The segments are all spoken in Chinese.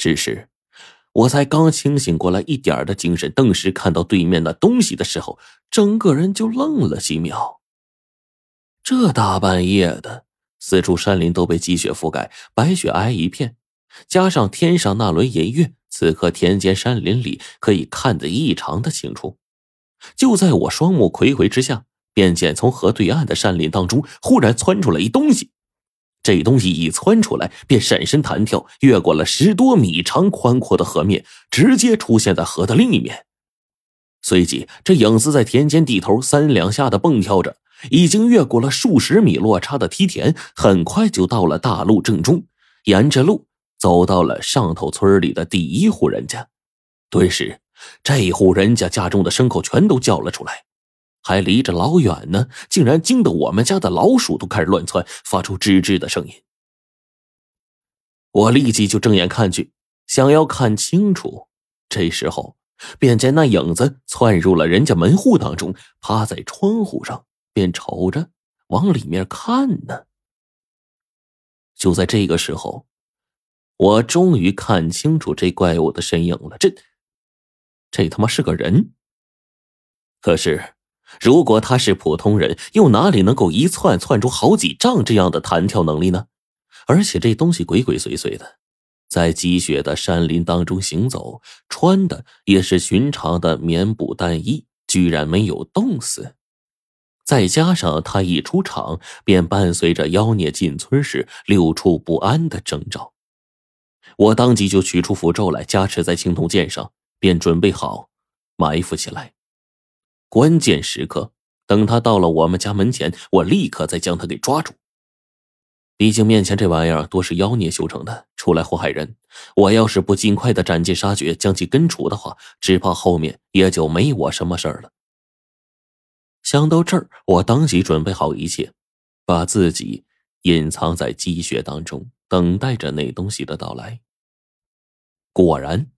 只是我才刚清醒过来一点的精神，顿时看到对面那东西的时候，整个人就愣了几秒。这大半夜的，四处山林都被积雪覆盖，白雪皑一片，加上天上那轮银月，此刻田间山林里可以看得异常的清楚。就在我双目睽睽之下，便见从河对岸的山林当中忽然窜出来一东西。这东西一窜出来，便闪身弹跳，越过了十多米长宽阔的河面，直接出现在河的另一面。随即，这影子在田间地头三两下的蹦跳着，已经越过了数十米落差的梯田，很快就到了大路正中，沿着路走到了上头村里的第一户人家。顿时，这一户人家家中的牲口全都叫了出来。还离着老远呢，竟然惊得我们家的老鼠都开始乱窜，发出吱吱的声音。我立即就睁眼看去，想要看清楚。这时候，便见那影子窜入了人家门户当中，趴在窗户上，便瞅着往里面看呢。就在这个时候，我终于看清楚这怪物的身影了。这，这他妈是个人。可是。如果他是普通人，又哪里能够一窜窜出好几丈这样的弹跳能力呢？而且这东西鬼鬼祟祟的，在积雪的山林当中行走，穿的也是寻常的棉布单衣，居然没有冻死。再加上他一出场，便伴随着妖孽进村时六处不安的征兆，我当即就取出符咒来加持在青铜剑上，便准备好埋伏起来。关键时刻，等他到了我们家门前，我立刻再将他给抓住。毕竟面前这玩意儿多是妖孽修成的，出来祸害人。我要是不尽快的斩尽杀绝，将其根除的话，只怕后面也就没我什么事儿了。想到这儿，我当即准备好一切，把自己隐藏在积雪当中，等待着那东西的到来。果然，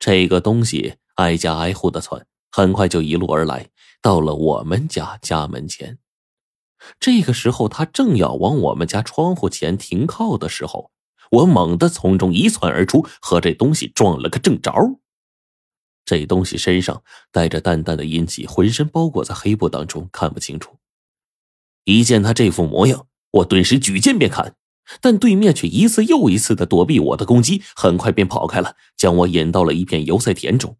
这个东西挨家挨户的窜。很快就一路而来，到了我们家家门前。这个时候，他正要往我们家窗户前停靠的时候，我猛地从中一窜而出，和这东西撞了个正着。这东西身上带着淡淡的阴气，浑身包裹在黑布当中，看不清楚。一见他这副模样，我顿时举剑便砍，但对面却一次又一次的躲避我的攻击，很快便跑开了，将我引到了一片油菜田中。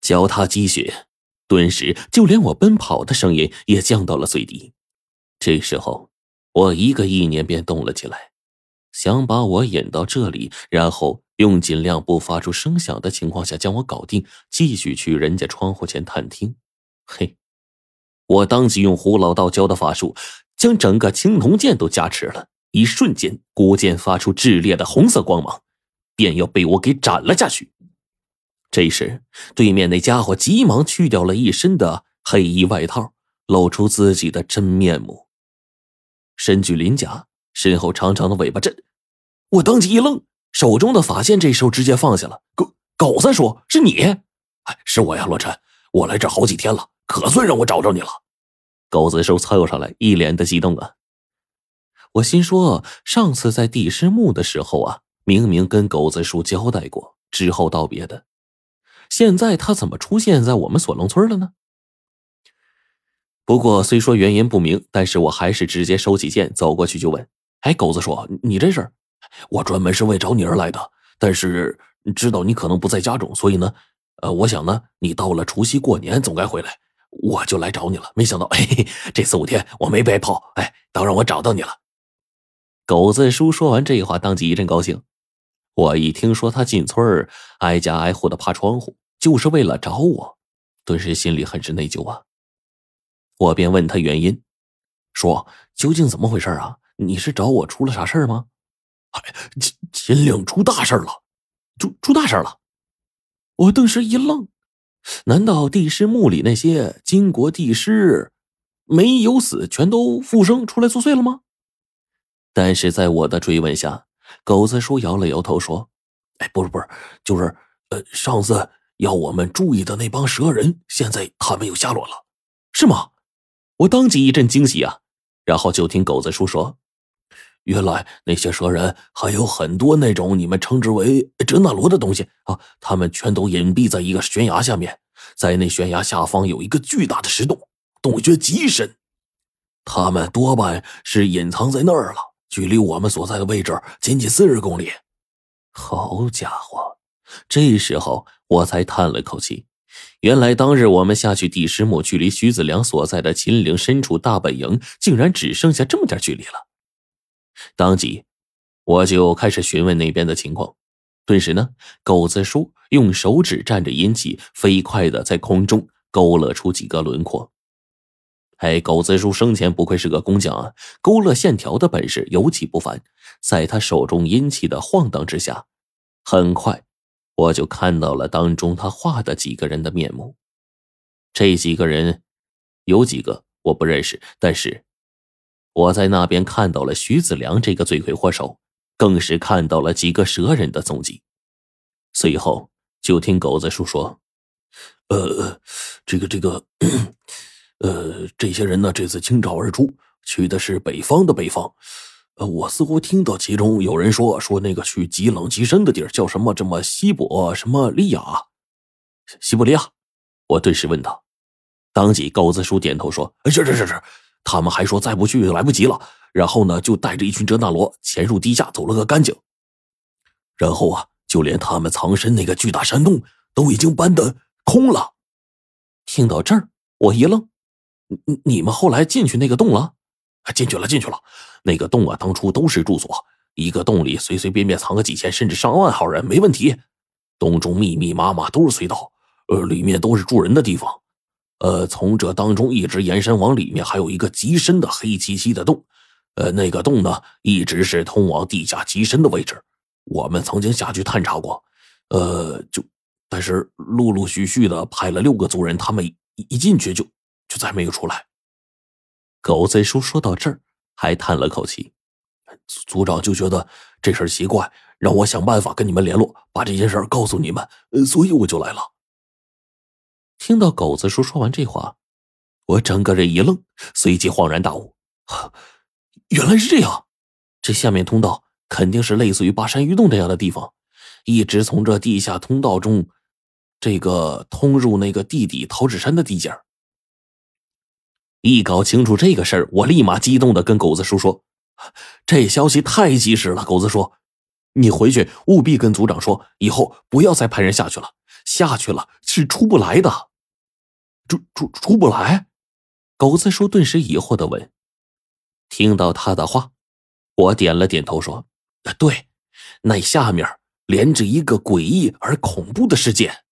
脚踏积雪，顿时就连我奔跑的声音也降到了最低。这时候，我一个意念便动了起来，想把我引到这里，然后用尽量不发出声响的情况下将我搞定，继续去人家窗户前探听。嘿，我当即用胡老道教的法术，将整个青铜剑都加持了，一瞬间，古剑发出炽烈的红色光芒，便要被我给斩了下去。这时，对面那家伙急忙去掉了一身的黑衣外套，露出自己的真面目。身具鳞甲，身后长长的尾巴，这……我当即一愣，手中的法剑这时候直接放下了。狗狗子叔：“是你？”“哎，是我呀，罗晨，我来这好几天了，可算让我找着你了。”狗子叔凑上来，一脸的激动啊！我心说，上次在地师墓的时候啊，明明跟狗子叔交代过之后道别的。现在他怎么出现在我们锁龙村了呢？不过虽说原因不明，但是我还是直接收起剑，走过去就问：“哎，狗子说你这是？我专门是为找你而来的，但是知道你可能不在家中，所以呢，呃，我想呢，你到了除夕过年总该回来，我就来找你了。没想到，嘿嘿，这四五天我没白跑，哎，倒让我找到你了。”狗子叔说完这话，当即一阵高兴。我一听说他进村挨家挨户的爬窗户，就是为了找我，顿时心里很是内疚啊。我便问他原因，说究竟怎么回事啊？你是找我出了啥事吗？哎，秦秦岭出大事了，出出大事了！我顿时一愣，难道帝师墓里那些金国帝师没有死，全都复生出来作祟了吗？但是在我的追问下。狗子叔摇了摇头说：“哎，不是不是，就是，呃，上次要我们注意的那帮蛇人，现在他们有下落了，是吗？”我当即一阵惊喜啊！然后就听狗子叔说：“原来那些蛇人还有很多那种你们称之为哲那罗的东西啊，他们全都隐蔽在一个悬崖下面，在那悬崖下方有一个巨大的石洞，洞穴极深，他们多半是隐藏在那儿了，距离我们所在的位置仅仅四十公里。好家伙！这时候我才叹了口气，原来当日我们下去第十墓，距离徐子良所在的秦岭深处大本营，竟然只剩下这么点距离了。当即，我就开始询问那边的情况。顿时呢，狗子叔用手指蘸着阴气，飞快的在空中勾勒出几个轮廓。哎，狗子叔生前不愧是个工匠啊，勾勒线条的本事尤其不凡。在他手中阴气的晃荡之下，很快我就看到了当中他画的几个人的面目。这几个人，有几个我不认识，但是。我在那边看到了徐子良这个罪魁祸首，更是看到了几个蛇人的踪迹。随后就听狗子叔说：“呃，这个这个，呃，这些人呢，这次倾巢而出，去的是北方的北方。我似乎听到其中有人说说那个去极冷极深的地儿叫什么？这么西伯什么利亚？西伯利亚？”我顿时问道。当即高子叔点头说：“是是是是。”他们还说再不去就来不及了，然后呢，就带着一群哲那罗潜入地下走了个干净。然后啊，就连他们藏身那个巨大山洞都已经搬得空了。听到这儿，我一愣：“你你们后来进去那个洞了？”“进去了，进去了。那个洞啊，当初都是住所，一个洞里随随便便藏个几千甚至上万号人没问题。洞中密密麻麻都是隧道，呃，里面都是住人的地方。”呃，从这当中一直延伸往里面，还有一个极深的黑漆漆的洞。呃，那个洞呢，一直是通往地下极深的位置。我们曾经下去探查过，呃，就但是陆陆续续的派了六个族人，他们一进去就就再没有出来。狗贼叔说到这儿，还叹了口气。组长就觉得这事儿奇怪，让我想办法跟你们联络，把这件事儿告诉你们，所以我就来了。听到狗子叔说完这话，我整个人一愣，随即恍然大悟：原来是这样！这下面通道肯定是类似于巴山鱼洞这样的地方，一直从这地下通道中，这个通入那个地底桃纸山的地界儿一搞清楚这个事儿，我立马激动的跟狗子叔说：“这消息太及时了！”狗子说：“你回去务必跟组长说，以后不要再派人下去了，下去了是出不来的。”出出出不来，狗子叔顿时疑惑的问。听到他的话，我点了点头说：“对，那下面连着一个诡异而恐怖的世界。”